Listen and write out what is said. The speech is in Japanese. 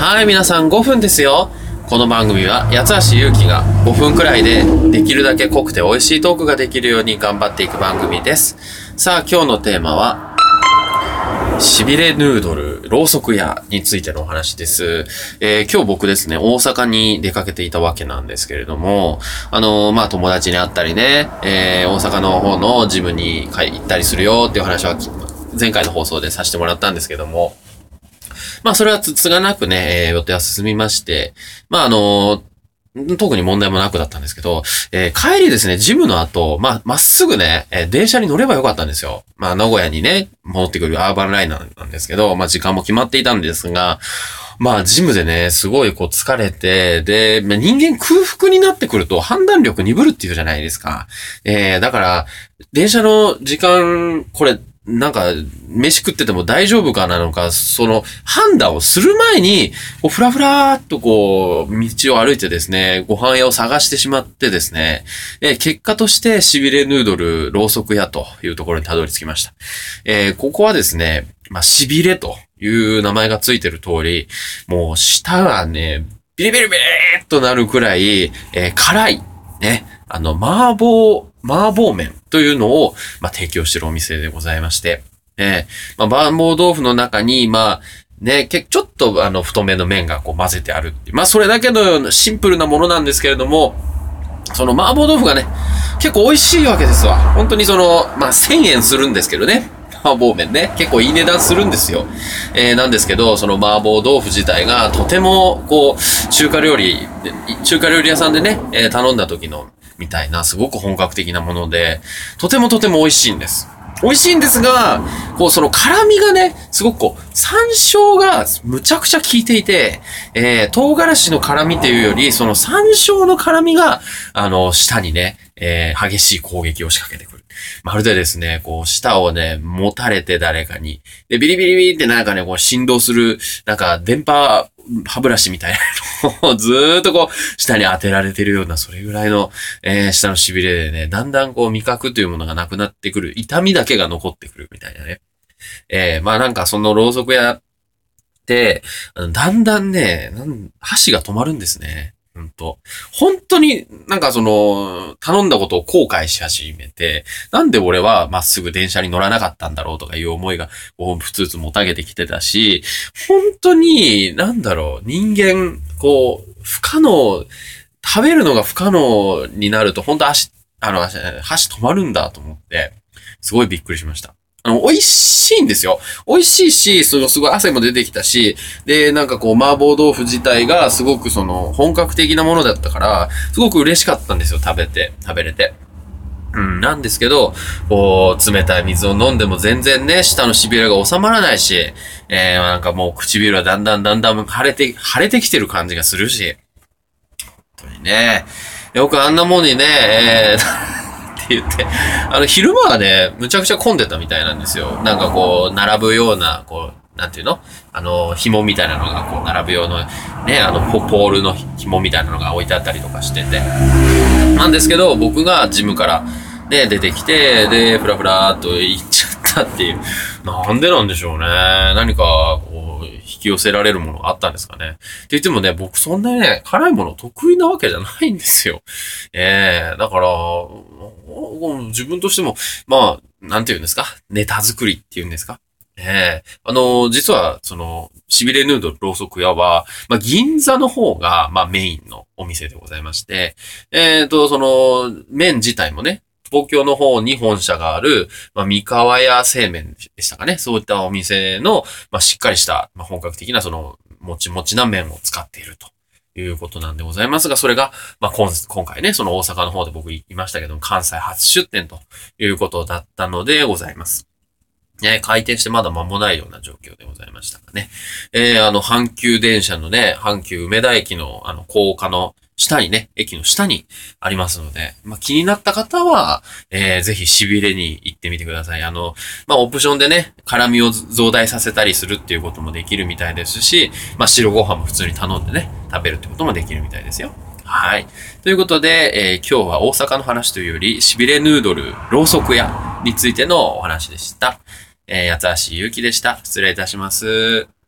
はい、皆さん5分ですよ。この番組は八橋ゆうきが5分くらいでできるだけ濃くて美味しいトークができるように頑張っていく番組です。さあ、今日のテーマは、しびれヌードル、ろうそく屋についてのお話です。えー今日僕ですね、大阪に出かけていたわけなんですけれども、あのーまあ、友達に会ったりね、えー大阪の方のジムに行ったりするよっていう話は前回の放送でさせてもらったんですけども、まあ、それはつつがなくね、えー予定は進みまして、まあ、あの特に問題もなくだったんですけど、えー帰りですね、ジムの後、まあ、まっすぐね、えー電車に乗ればよかったんですよ。まあ、名古屋にね、戻ってくるアーバンライナーなんですけど、まあ、時間も決まっていたんですが、まあ、ジムでね、すごいこう疲れて、で、まあ人間空腹になってくると判断力鈍るっていうじゃないですか。えーだから、電車の時間、これ、なんか、飯食ってても大丈夫かなのか、その判断をする前に、こうふらふらーっとこう、道を歩いてですね、ご飯屋を探してしまってですね、え結果として、痺れヌードル、ろうそく屋というところにたどり着きました。えーここはですね、まあ、痺れという名前がついてる通り、もう舌がね、ビリビリビリっとなるくらい、えー辛い、ね、あの、麻婆、麻婆麺というのを、まあ、提供しているお店でございまして、えーまあ、麻婆豆腐の中に、まあ、ね、ちょっとあの太めの麺がこう混ぜてあるて。まあそれだけのシンプルなものなんですけれども、その麻婆豆腐がね、結構美味しいわけですわ。本当にその、まあ1000円するんですけどね。麻婆麺ね。結構いい値段するんですよ。えー、なんですけど、その麻婆豆腐自体がとても、こう、中華料理、中華料理屋さんでね、えー頼んだ時の、みたいな、すごく本格的なもので、とてもとても美味しいんです。美味しいんですが、こう、その辛みがね、すごくこう、山椒がむちゃくちゃ効いていて、えー、唐辛子の辛みっていうより、その山椒の辛みが、あの、舌にね、えー、激しい攻撃を仕掛けてくる。まるでですね、こう、舌をね、持たれて誰かに、で、ビリビリビリってなんかね、こう、振動する、なんか、電波、歯ブラシみたいなのを ずーっとこう、下に当てられてるような、それぐらいの、えー、下の痺れでね、だんだんこう、味覚というものがなくなってくる、痛みだけが残ってくるみたいなね。えー、まあなんかそのろうそく屋って、だんだんね、箸が止まるんですね。ほんと。本当になんかその、頼んだことを後悔し始めて、なんで俺はまっすぐ電車に乗らなかったんだろうとかいう思いが、こう、ふつふつもたげてきてたし、本当に、なんだろう、人間、こう、不可能、食べるのが不可能になると、本当足、あの、足箸止まるんだと思って、すごいびっくりしました。あの、美味しいんですよ。美味しいし、そのすごい汗も出てきたし、で、なんかこう、麻婆豆腐自体がすごくその、本格的なものだったから、すごく嬉しかったんですよ、食べて、食べれて。うん、なんですけど、こう、冷たい水を飲んでも全然ね、舌の痺れが収まらないし、えー、なんかもう唇はだんだんだんだん腫れて、腫れてきてる感じがするし、本当にね、よくあんなもんにね、えー、って言って、あの、昼間はね、むちゃくちゃ混んでたみたいなんですよ。なんかこう、並ぶような、こう、なんていうの？あの、紐みたいなのがこう、並ぶような、ね、あの、ポールの紐みたいなのが置いてあったりとかしてて。なんですけど、僕がジムから、ね、出てきて、で、ふらふらーっと行っちゃったっていう。なんでなんでしょうね。何か、こう、引き寄せられるものがあったんですかね。って言ってもね、僕そんなにね、辛いもの得意なわけじゃないんですよ。ええだから、自分としても、まあ、なんて言うんですか？ネタ作りっていうんですか？ええあの、実は、その、しびれヌードルろうそく屋は、まあ、銀座の方が、まあ、メインのお店でございまして、えっ、と、その、麺自体もね、東京の方に本社がある、まあ、三河屋製麺でしたかね？そういったお店の、まあ、しっかりした、まあ、本格的な、その、もちもちな麺を使っていると。いうことなんでございますが、それが、まあ、今今回ね、その大阪の方で僕言いましたけども、関西初出店ということだったのでございます。ね、開店してまだ間もないような状況でございましたがね。えー、あの、阪急電車のね、阪急梅田駅の、あの、高架の下にね、駅の下にありますので、まあ、気になった方は、えー、ぜひ痺れに行ってみてください。あの、まあ、オプションでね、辛みを増大させたりするっていうこともできるみたいですし、まあ、白ご飯も普通に頼んでね、食べるってこともできるみたいですよ。はい。ということで、えー今日は大阪の話というより、痺れヌードル、ろうそく屋についてのお話でした。えー、八橋ゆうきでした。失礼いたします。